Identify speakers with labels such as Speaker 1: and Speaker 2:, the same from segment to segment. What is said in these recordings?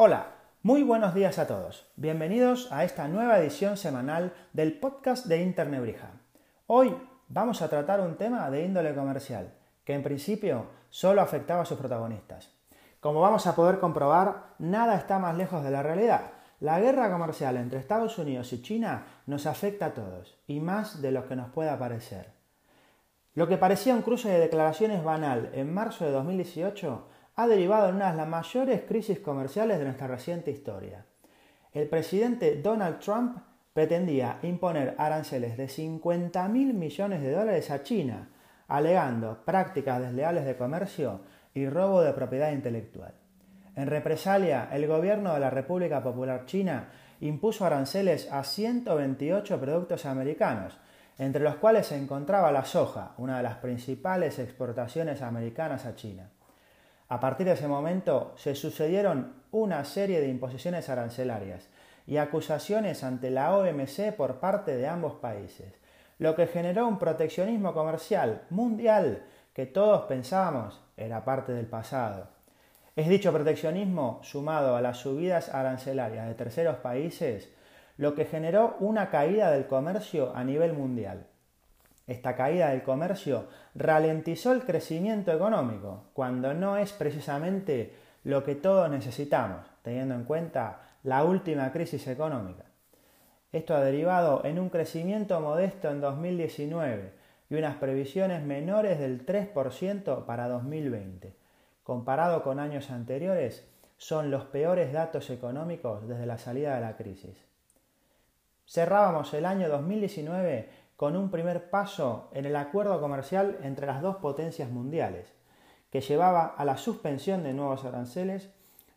Speaker 1: Hola, muy buenos días a todos. Bienvenidos a esta nueva edición semanal del podcast de Internebrija. Hoy vamos a tratar un tema de índole comercial, que en principio solo afectaba a sus protagonistas. Como vamos a poder comprobar, nada está más lejos de la realidad. La guerra comercial entre Estados Unidos y China nos afecta a todos, y más de lo que nos pueda parecer. Lo que parecía un cruce de declaraciones banal en marzo de 2018 ha derivado en una de las mayores crisis comerciales de nuestra reciente historia. El presidente Donald Trump pretendía imponer aranceles de 50 mil millones de dólares a China, alegando prácticas desleales de comercio y robo de propiedad intelectual. En represalia, el gobierno de la República Popular China impuso aranceles a 128 productos americanos, entre los cuales se encontraba la soja, una de las principales exportaciones americanas a China. A partir de ese momento se sucedieron una serie de imposiciones arancelarias y acusaciones ante la OMC por parte de ambos países, lo que generó un proteccionismo comercial mundial que todos pensábamos era parte del pasado. Es dicho proteccionismo, sumado a las subidas arancelarias de terceros países, lo que generó una caída del comercio a nivel mundial. Esta caída del comercio ralentizó el crecimiento económico, cuando no es precisamente lo que todos necesitamos, teniendo en cuenta la última crisis económica. Esto ha derivado en un crecimiento modesto en 2019 y unas previsiones menores del 3% para 2020. Comparado con años anteriores, son los peores datos económicos desde la salida de la crisis. Cerrábamos el año 2019 con un primer paso en el acuerdo comercial entre las dos potencias mundiales, que llevaba a la suspensión de nuevos aranceles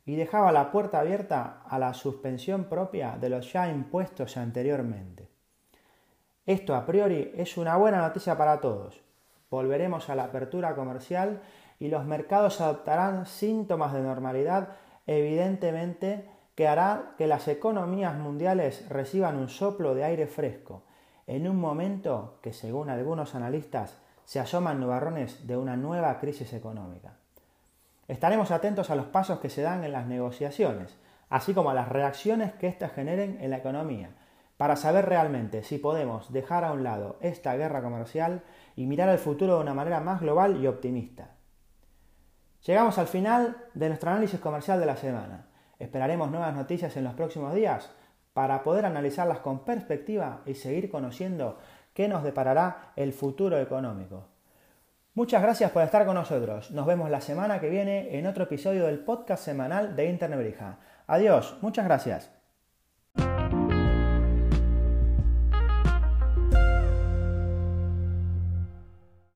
Speaker 1: y dejaba la puerta abierta a la suspensión propia de los ya impuestos anteriormente. Esto a priori es una buena noticia para todos. Volveremos a la apertura comercial y los mercados adoptarán síntomas de normalidad evidentemente que hará que las economías mundiales reciban un soplo de aire fresco en un momento que, según algunos analistas, se asoman nubarrones de una nueva crisis económica. Estaremos atentos a los pasos que se dan en las negociaciones, así como a las reacciones que éstas generen en la economía, para saber realmente si podemos dejar a un lado esta guerra comercial y mirar al futuro de una manera más global y optimista. Llegamos al final de nuestro análisis comercial de la semana. Esperaremos nuevas noticias en los próximos días para poder analizarlas con perspectiva y seguir conociendo qué nos deparará el futuro económico. Muchas gracias por estar con nosotros. Nos vemos la semana que viene en otro episodio del podcast semanal de Internet Adiós, muchas gracias.